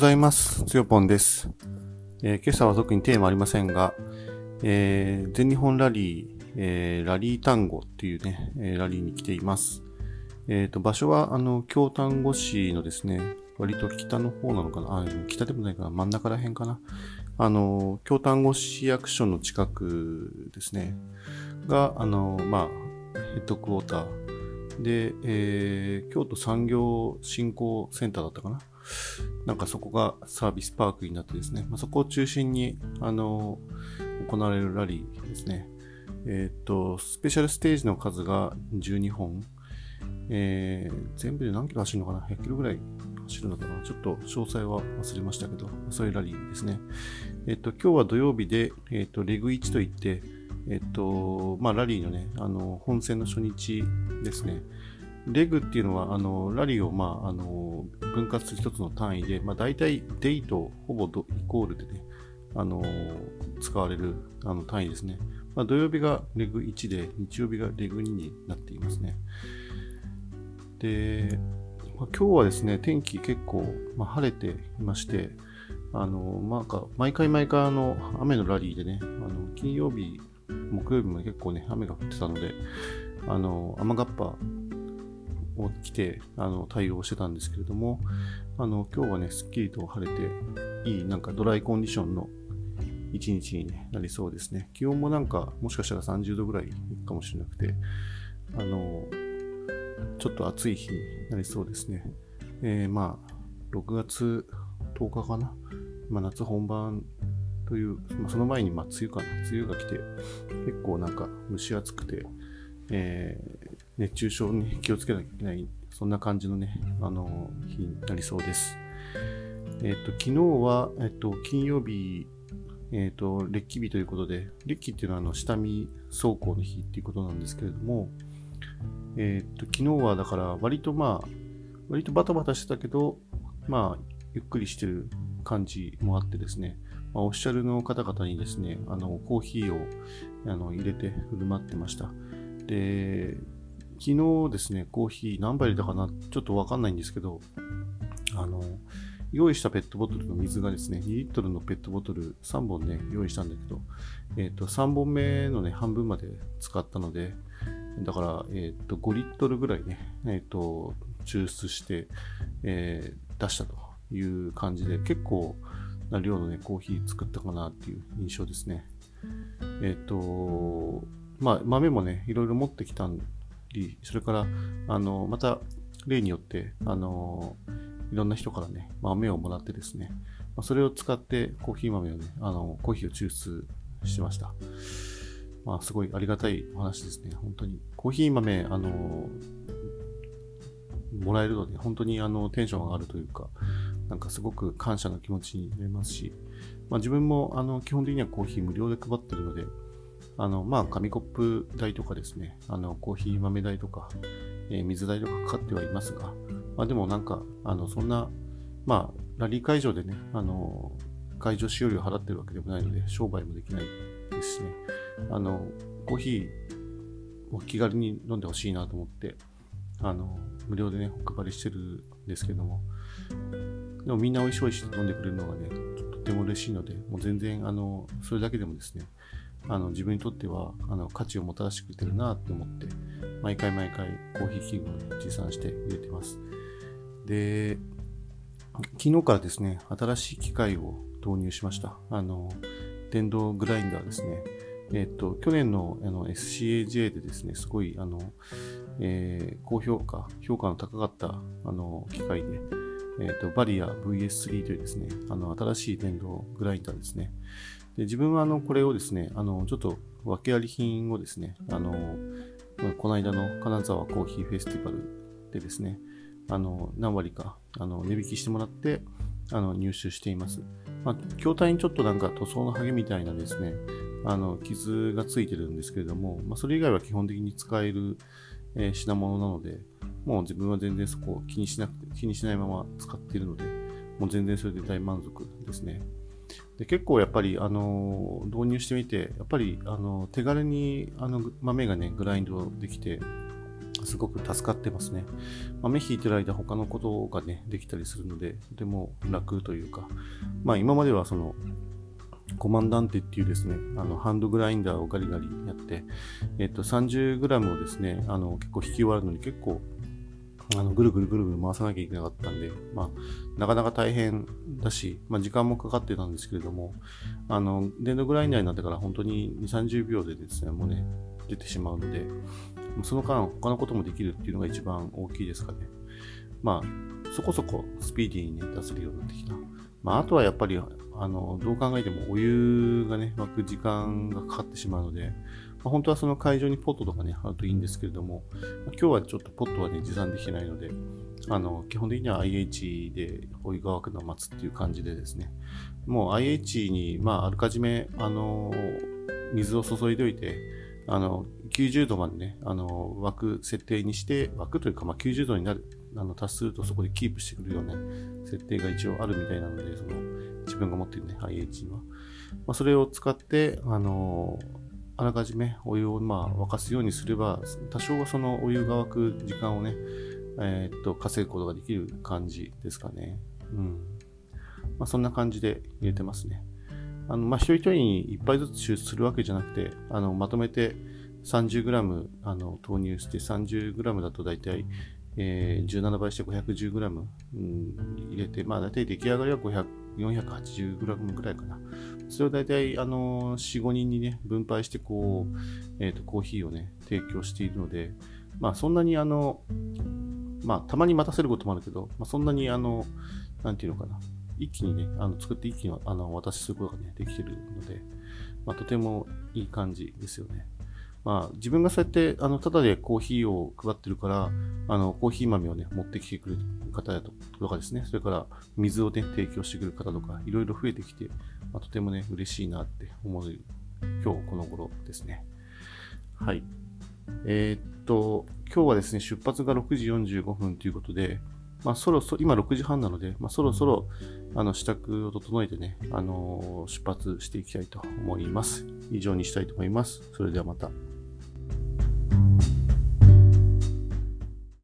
ざいます。つよぽんです、えー、今朝は特にテーマありませんが、えー、全日本ラリー、えー、ラリー単語っていうね、えラリーに来ています。えっ、と、場所は、あの、京丹後市のですね、割と北の方なのかな？あ、北でもないかな。真ん中ら辺かな。あの、京丹後市役所の近くですね、が、あの、まあ、ヘッドクォーター。で、えー、京都産業振興センターだったかな？なんかそこがサービスパークになってですね、まあ、そこを中心に、あの、行われるラリーですね。えっ、と、スペシャルステージの数が12本。えー、全部で何キロ走るのかな ?100 キロぐらい走るのかな？ちょっと詳細は忘れましたけど、そういうラリーですね。えっ、と、今日は土曜日で、えっ、と、レグ1といって、えっ、と、まあ、ラリーのね、あの、本戦の初日ですね。レグっていうのは、あの、ラリーを、まあ、あの、分割する一つの単位で、まあ、大体デイとほぼイコールでね、あの、使われるあの単位ですね。まあ、土曜日がレグ1で、日曜日がレグ2になっていますね。で、まあ、今日はですね、天気結構、まあ、晴れていまして、あの、まあ、毎回毎回あの、雨のラリーでね、あの、金曜日、木曜日も結構ね、雨が降ってたので、あの、雨がっぱを着てあの対応してたんですけれども、あの今日はね、すっきりと晴れて、いいなんかドライコンディションの一日に、なりそうですね。気温もなんか、もしかしたら30度ぐらいかもしれなくて、あの、ちょっと暑い日になりそうですね。えー、まあ、6月10日かな。まあ、夏本番という、まあ、その前にま梅雨かな。梅雨が来て、結構なんか蒸し暑くて、え、熱中症に気をつけなきゃいけない、そんな感じのね、あの、日になりそうです。えっ、ー、と、昨日は、えっ、と、金曜日、えっ、ー、と、列記日ということで、列記っていうのは、あの、下見走行の日っていうことなんですけれども、えっ、と、昨日はだから、割とまあ、割とバタバタしてたけど、まあ、ゆっくりしてる感じもあってですね、まあ、オフィシャルの方々にですね、あの、コーヒーをあの入れて振る舞ってました。で、昨日ですね、コーヒー何杯入れたかなちょっとわかんないんですけど、あの、用意したペットボトルの水がですね、2リットルのペットボトル3本ね、用意したんだけど、えっ、ー、と、3本目のね、半分まで使ったので、だから、えっ、ー、と、5リットルぐらいね、えっ、ー、と、抽出して、え出したという感じで、結構な量のね、コーヒー作ったかなっていう印象ですね。えっ、と、まあ、豆もね、いろいろ持ってきたり、それから、あの、また、例によって、あの、いろんな人からね、豆をもらってですね、ま、それを使ってコーヒー豆をね、あの、コーヒーを抽出してました。まあ、すごいありがたいお話ですね。本当に。コーヒー豆、あの、もらえるので、本当にあの、テンション上がるというか、なんかすごく感謝の気持ちになりますし、まあ、自分もあの基本的にはコーヒー無料で配ってるので、あの、まあ、紙コップ代とかですね、あの、コーヒー豆代とか、えー、水代とかかかってはいますが、まあ、でもなんか、あの、そんな、まあ、ラリー会場でね、あの、会場使用料払ってるわけでもないので、商売もできないですしね、あの、コーヒーを気軽に飲んでほしいなと思って、あの、無料でね、お配りしてるんですけども、でもみんな美味しい美味しい飲んでくれるのがね、とても嬉しいので、もう全然、あの、それだけでもですね、あの自分にとってはあの価値をもたらしてくれてるなって思って、毎回毎回コーヒー器具を、持参して入れてます。で、昨日からですね、新しい機械を導入しました。あの、電動グラインダーですね。えっ、と、去年のあの SCAJ でですね、すごい、あの、えー、高評価、評価の高かったあの機械で、えっ、と、バリア VS3 というですね、あの、新しい電動グラインダーですね。で自分はあのこれをですね、あのちょっと訳あり品をですね、あのこの間の金沢コーヒーフェスティバルでですね、あの何割かあの値引きしてもらってあの入手しています。まあ、筐体にちょっとなんか塗装のハゲみたいなですね、あの傷がついてるんですけれども、まあ、それ以外は基本的に使える、えー、品物なので、もう自分は全然そこを気にしなくて、気にしないまま使っているので、もう全然それで大満足ですね。で結構やっぱり、あの導入してみて、やっぱり、あの手軽にあの豆がね、グラインドできて、すごく助かってますね。まあ、目引いてる間他のことがね、できたりするので、とても楽というか、まあ今まではその、コマンダンテっていうですね、あの、ハンドグラインダーをガリガリやって、えっと、30g をですね、あの、結構引き終わるのに結構、あの、ぐるぐるぐるぐる回さなきゃいけなかったんで、まあ、なかなか大変だし、まあ、時間もかかってたんですけれども、あの、電動グラインダーになってから本当に2、30秒でですね、もうね、出てしまうので、その間他のこともできるっていうのが一番大きいですかね。まあ、そこそこスピーディーにね、出せるようになってきた。まあ、あとはやっぱり、あの、どう考えてもお湯がね、沸く時間がかかってしまうので、ま、本当はその会場にポットとかね、あるといいんですけれども、今日はちょっとポットはね、持参できてないので、あの、基本的には IH でお湯が沸くのを待つっていう感じでですね、もう IH に、まあ、あらかじめ、あの、水を注いでおいて、あの、90度までね、あの、湧く設定にして、湧くというか、まあ、90度になる、あの、達するとそこでキープしてくるような、設定が一応あるみたいなので、その、自分が持っているね、IH には。まあ、それを使って、あの、あらかじめお湯をまあ沸かすようにすれば、多少はそのお湯が沸く時間をね、えー、っと、稼ぐことができる感じですかね。うん。まあ、そんな感じで入れてますね。あの、まあ、一人一人に一杯ずつ抽出するわけじゃなくて、あの、まとめて 30g あの投入して 30g だと大体、えー、17倍して 510g、うん、入れて、まあ大体出来上がりは500 480g ぐらいかな。それを大体、あの、4、5人にね、分配して、こう、えっ、ー、と、コーヒーをね、提供しているので、まあそんなにあの、まあたまに待たせることもあるけど、まあそんなにあの、なんていうのかな、一気にね、あの作って一気にあの渡しすることがね、できてるので、まあ、とてもいい感じですよね。まあ、自分がそうやって、あの、ただでコーヒーを配ってるから、あの、コーヒー豆をね、持ってきてくれる方やとかですね、それから水をね、提供してくれる方とか、いろいろ増えてきて、まあ、とてもね、嬉しいなって思う、今日この頃ですね。はい。えー、っと、今日はですね、出発が6時45分ということで、まあ、そろそろ、今6時半なので、まあ、そろそろ、あの、支度を整えてね、あのー、出発していきたいと思います。以上にしたいと思います。それではまた。